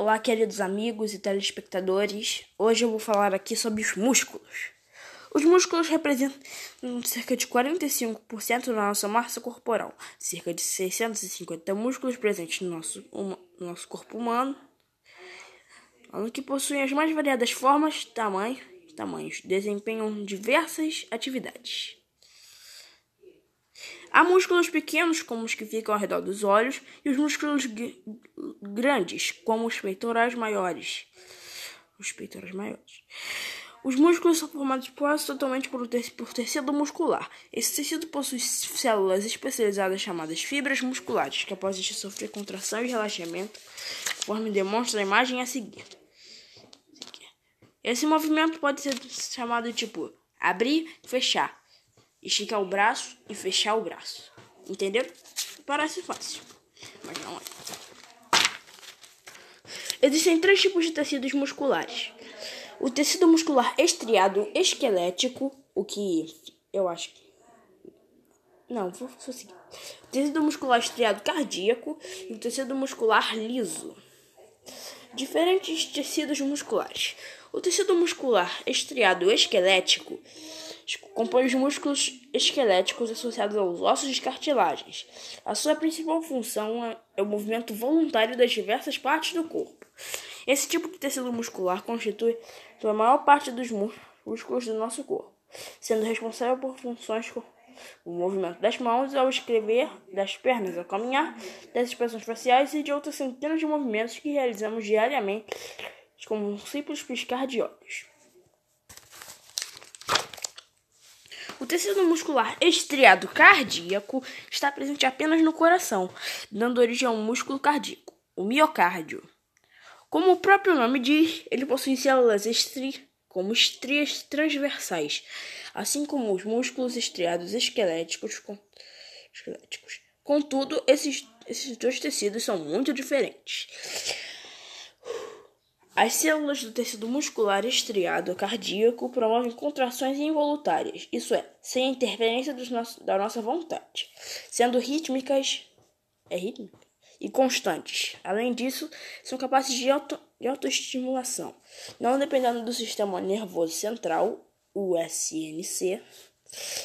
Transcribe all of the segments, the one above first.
Olá, queridos amigos e telespectadores. Hoje eu vou falar aqui sobre os músculos. Os músculos representam cerca de 45% da nossa massa corporal, cerca de 650 músculos presentes no nosso, no nosso corpo humano, que possuem as mais variadas formas, tamanhos, tamanhos, desempenham diversas atividades. Há músculos pequenos, como os que ficam ao redor dos olhos, e os músculos grandes, como os peitorais maiores. Os peitorais maiores. Os músculos são formados quase totalmente por, por tecido muscular. Esse tecido possui células especializadas chamadas fibras musculares, após este sofrer contração e relaxamento, conforme demonstra a imagem a seguir. Esse movimento pode ser chamado tipo abrir fechar esticar o braço e fechar o braço. Entendeu? Parece fácil, mas não é. Existem três tipos de tecidos musculares. O tecido muscular estriado esquelético, o que eu acho que. Não, vou, seguir. O tecido muscular estriado cardíaco e o tecido muscular liso. Diferentes tecidos musculares. O tecido muscular estriado esquelético compõe os músculos esqueléticos associados aos ossos e cartilagens. A sua principal função é, é o movimento voluntário das diversas partes do corpo. Esse tipo de tecido muscular constitui a maior parte dos músculos do nosso corpo, sendo responsável por funções como o movimento das mãos ao escrever, das pernas ao caminhar, das expressões faciais e de outras centenas de movimentos que realizamos diariamente, como um simples piscar de olhos. Tecido muscular estriado cardíaco está presente apenas no coração, dando origem ao músculo cardíaco, o miocárdio. Como o próprio nome diz, ele possui células estri como estrias transversais, assim como os músculos estriados esqueléticos. Com... esqueléticos. Contudo, esses, esses dois tecidos são muito diferentes. As células do tecido muscular estriado cardíaco promovem contrações involuntárias, isso é, sem interferência nosso, da nossa vontade, sendo rítmicas é rítmica, e constantes. Além disso, são capazes de, auto, de autoestimulação, não dependendo do sistema nervoso central, o SNC,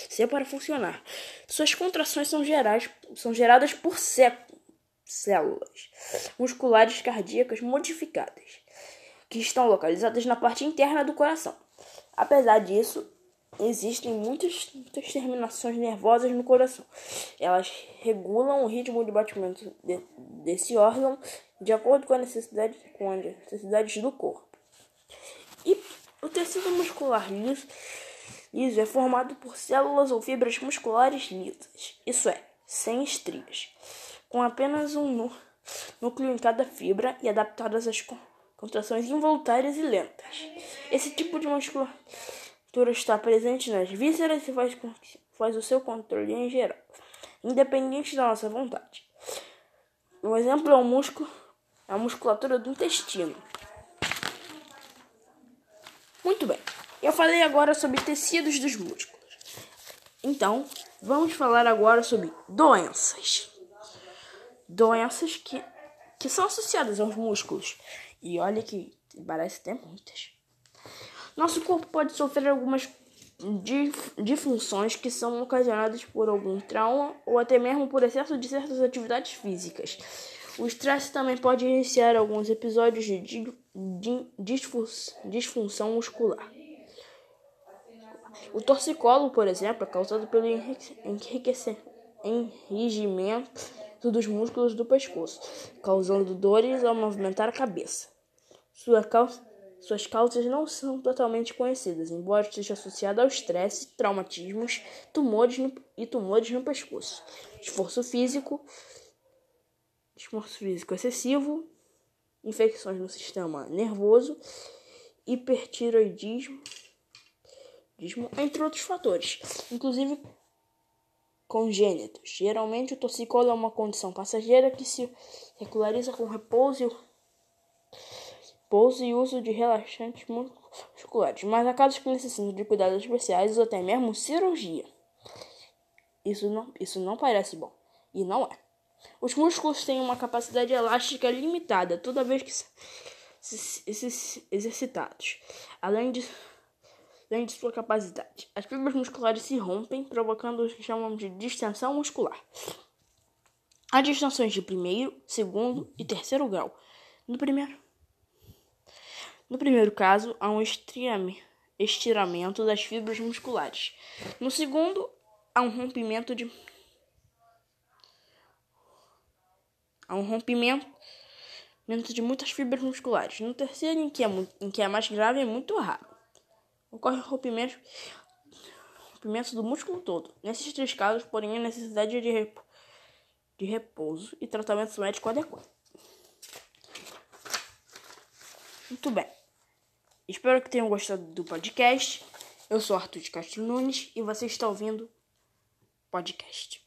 se para funcionar. Suas contrações são, gerais, são geradas por células musculares cardíacas modificadas que estão localizadas na parte interna do coração. Apesar disso, existem muitas, muitas terminações nervosas no coração. Elas regulam o ritmo de batimento de, desse órgão de acordo com, a necessidade, com as necessidades do corpo. E o tecido muscular liso, liso é formado por células ou fibras musculares lisas, isso é, sem estrias, com apenas um núcleo em cada fibra e adaptadas às contrações involuntárias e lentas. Esse tipo de musculatura está presente nas vísceras e faz, faz o seu controle em geral, independente da nossa vontade. Um exemplo é o músculo, a musculatura do intestino. Muito bem, eu falei agora sobre tecidos dos músculos. Então, vamos falar agora sobre doenças. Doenças que, que são associadas aos músculos e olha que parece ter muitas. Nosso corpo pode sofrer algumas disfunções que são ocasionadas por algum trauma ou até mesmo por excesso de certas atividades físicas. O estresse também pode iniciar alguns episódios de, disfunção muscular. O torcicolo, por exemplo, é causado pelo enrijimento dos músculos do pescoço, causando dores ao movimentar a cabeça. Sua causa, suas causas não são totalmente conhecidas, embora esteja associada ao estresse, traumatismos tumores no, e tumores no pescoço, esforço físico, esforço físico excessivo, infecções no sistema nervoso, hipertiroidismo, entre outros fatores, inclusive congênitos. Geralmente, o torcicolo é uma condição passageira que se regulariza com repouso repouso e uso de relaxantes musculares, mas há casos que necessitam de cuidados especiais ou até mesmo cirurgia. Isso não, isso não parece bom, e não é. Os músculos têm uma capacidade elástica limitada toda vez que exercitados. Além de, além de sua capacidade, as fibras musculares se rompem, provocando o que chamamos de distensão muscular. Há distensões de primeiro, segundo e terceiro grau. No primeiro, no primeiro caso, há um estiramento das fibras musculares. No segundo, há um rompimento de há um rompimento de muitas fibras musculares. No terceiro, em que é, em que é mais grave, é muito raro. Ocorre rompimento, rompimento do músculo todo. Nesses três casos, porém, a necessidade de, rep, de repouso e tratamento médico adequado. Muito bem. Espero que tenham gostado do podcast. Eu sou Arthur de Castro Nunes e você está ouvindo podcast.